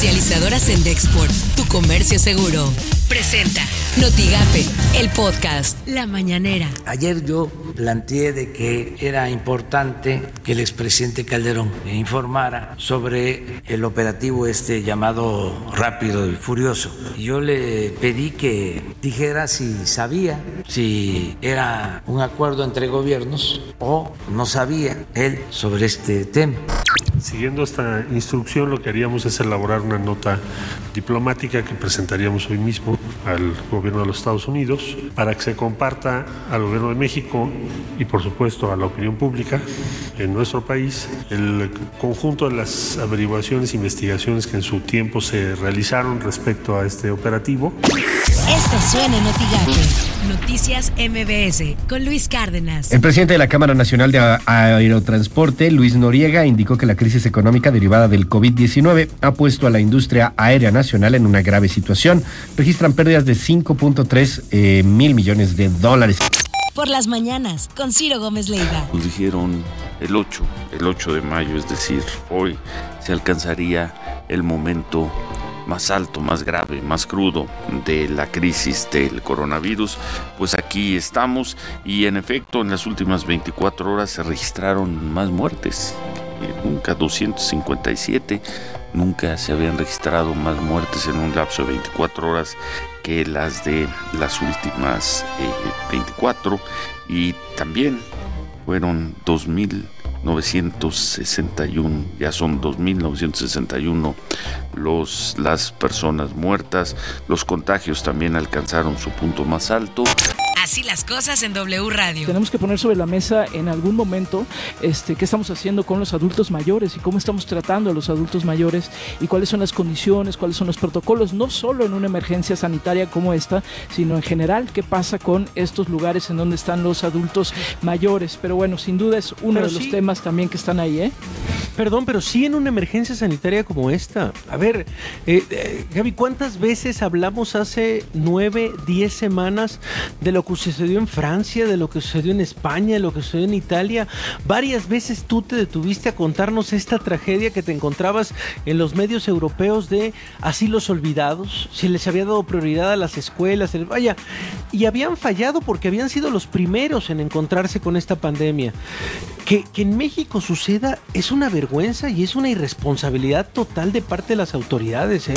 Comercializadoras en Dexport, tu comercio seguro. Presenta Notigape, el podcast La Mañanera. Ayer yo planteé de que era importante que el expresidente Calderón informara sobre el operativo este llamado Rápido y Furioso. Yo le pedí que dijera si sabía, si era un acuerdo entre gobiernos o no sabía él sobre este tema. Siguiendo esta instrucción, lo que haríamos es elaborar una nota diplomática que presentaríamos hoy mismo al gobierno de los Estados Unidos para que se comparta al gobierno de México y por supuesto a la opinión pública en nuestro país el conjunto de las averiguaciones e investigaciones que en su tiempo se realizaron respecto a este operativo. Esto suena en Noticias MBS con Luis Cárdenas. El presidente de la Cámara Nacional de Aerotransporte, Luis Noriega, indicó que la crisis económica derivada del COVID-19 ha puesto a la industria aérea nacional en una grave situación. Registran pérdidas de 5.3 eh, mil millones de dólares. Por las mañanas, con Ciro Gómez Leiva. Nos dijeron el 8, el 8 de mayo, es decir, hoy se alcanzaría el momento más alto, más grave, más crudo de la crisis del coronavirus, pues aquí estamos y en efecto en las últimas 24 horas se registraron más muertes, nunca 257, nunca se habían registrado más muertes en un lapso de 24 horas que las de las últimas 24 eh, y también fueron 2000 961, ya son 2.961 los, las personas muertas, los contagios también alcanzaron su punto más alto. Así las cosas en W Radio. Tenemos que poner sobre la mesa en algún momento este, qué estamos haciendo con los adultos mayores y cómo estamos tratando a los adultos mayores y cuáles son las condiciones, cuáles son los protocolos, no solo en una emergencia sanitaria como esta, sino en general, qué pasa con estos lugares en donde están los adultos mayores. Pero bueno, sin duda es uno de los temas también que están ahí, ¿eh? Perdón, pero sí en una emergencia sanitaria como esta. A ver, eh, eh, Gaby, ¿cuántas veces hablamos hace nueve, diez semanas de lo que sucedió en Francia, de lo que sucedió en España, de lo que sucedió en Italia? Varias veces tú te detuviste a contarnos esta tragedia que te encontrabas en los medios europeos de asilos olvidados, si les había dado prioridad a las escuelas, vaya, y habían fallado porque habían sido los primeros en encontrarse con esta pandemia. Que, que en México suceda es una vergüenza y es una irresponsabilidad total de parte de las autoridades, ¿eh?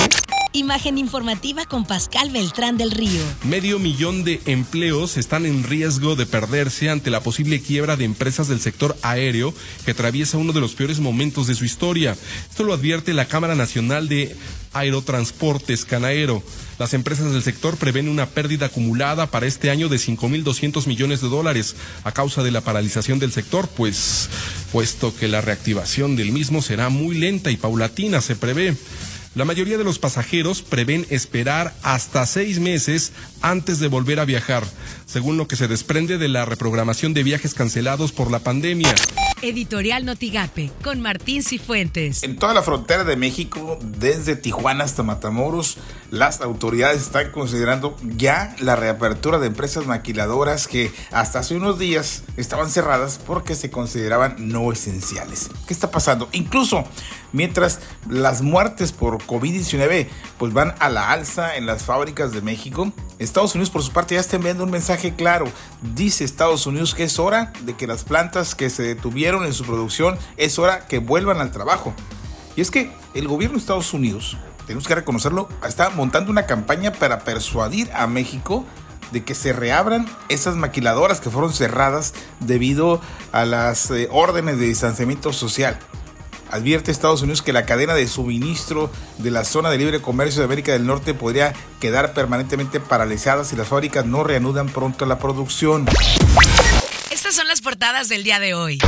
Imagen informativa con Pascal Beltrán del Río. Medio millón de empleos están en riesgo de perderse ante la posible quiebra de empresas del sector aéreo que atraviesa uno de los peores momentos de su historia. Esto lo advierte la Cámara Nacional de Aerotransportes Canaero. Las empresas del sector prevén una pérdida acumulada para este año de 5.200 millones de dólares a causa de la paralización del sector, pues puesto que la reactivación del mismo será muy lenta y paulatina, se prevé. La mayoría de los pasajeros prevén esperar hasta seis meses antes de volver a viajar, según lo que se desprende de la reprogramación de viajes cancelados por la pandemia. Editorial Notigape, con Martín Cifuentes. En toda la frontera de México, desde Tijuana hasta Matamoros, las autoridades están considerando ya la reapertura de empresas maquiladoras que hasta hace unos días estaban cerradas porque se consideraban no esenciales. ¿Qué está pasando? Incluso mientras las muertes por COVID-19 pues van a la alza en las fábricas de México, Estados Unidos por su parte ya está enviando un mensaje claro. Dice Estados Unidos que es hora de que las plantas que se detuvieron en su producción es hora que vuelvan al trabajo. Y es que el gobierno de Estados Unidos tenemos que reconocerlo, está montando una campaña para persuadir a México de que se reabran esas maquiladoras que fueron cerradas debido a las eh, órdenes de distanciamiento social. Advierte Estados Unidos que la cadena de suministro de la zona de libre comercio de América del Norte podría quedar permanentemente paralizada si las fábricas no reanudan pronto la producción. Estas son las portadas del día de hoy.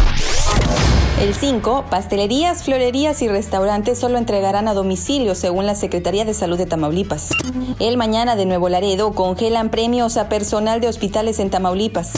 El 5, pastelerías, florerías y restaurantes solo entregarán a domicilio, según la Secretaría de Salud de Tamaulipas. El mañana de Nuevo Laredo congelan premios a personal de hospitales en Tamaulipas.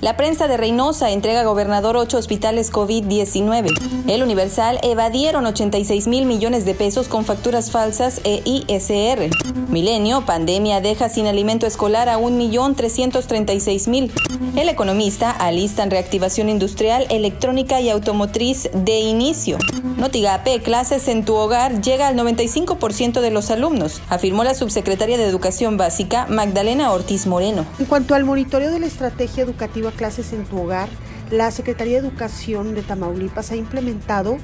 La prensa de Reynosa entrega gobernador ocho hospitales COVID-19. El Universal evadieron 86 mil millones de pesos con facturas falsas e ISR. Milenio, pandemia deja sin alimento escolar a 1.336.000. El economista alistan reactivación industrial, electrónica y automotriz de inicio. Notigape, clases en tu hogar llega al 95% de los alumnos, afirmó la subsecretaria de Educación Básica, Magdalena Ortiz Moreno. En cuanto al monitoreo de la estrategia educativa Clases en tu hogar, la Secretaría de Educación de Tamaulipas ha implementado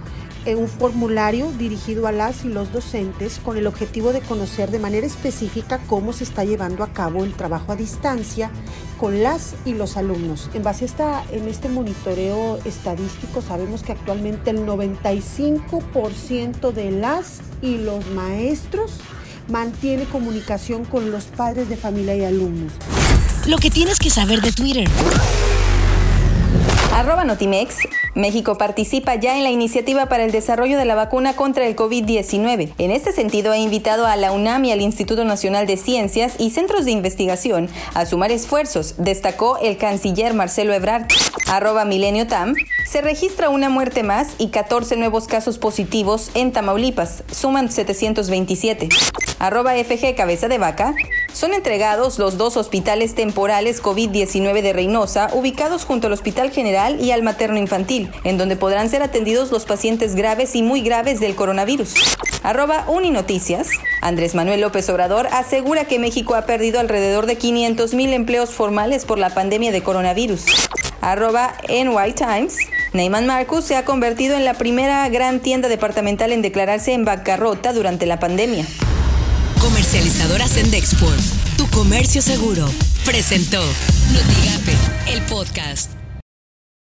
eh, un formulario dirigido a las y los docentes con el objetivo de conocer de manera específica cómo se está llevando a cabo el trabajo a distancia con las y los alumnos. En base a esta, en este monitoreo estadístico sabemos que actualmente el 95% de las y los maestros mantiene comunicación con los padres de familia y alumnos. Lo que tienes que saber de Twitter. Arroba Notimex. México participa ya en la iniciativa para el desarrollo de la vacuna contra el COVID-19. En este sentido, ha invitado a la UNAM y al Instituto Nacional de Ciencias y centros de investigación a sumar esfuerzos, destacó el canciller Marcelo Ebrard. Arroba Milenio Tam. Se registra una muerte más y 14 nuevos casos positivos en Tamaulipas. Suman 727. Arroba FG Cabeza de Vaca. Son entregados los dos hospitales temporales COVID-19 de Reynosa, ubicados junto al Hospital General y al Materno Infantil, en donde podrán ser atendidos los pacientes graves y muy graves del coronavirus. Arroba Uninoticias. Andrés Manuel López Obrador asegura que México ha perdido alrededor de 500 mil empleos formales por la pandemia de coronavirus. Arroba NY Times. Neyman Marcus se ha convertido en la primera gran tienda departamental en declararse en bancarrota durante la pandemia. Comercializadora Sendexport, tu comercio seguro, presentó Notigape, el podcast.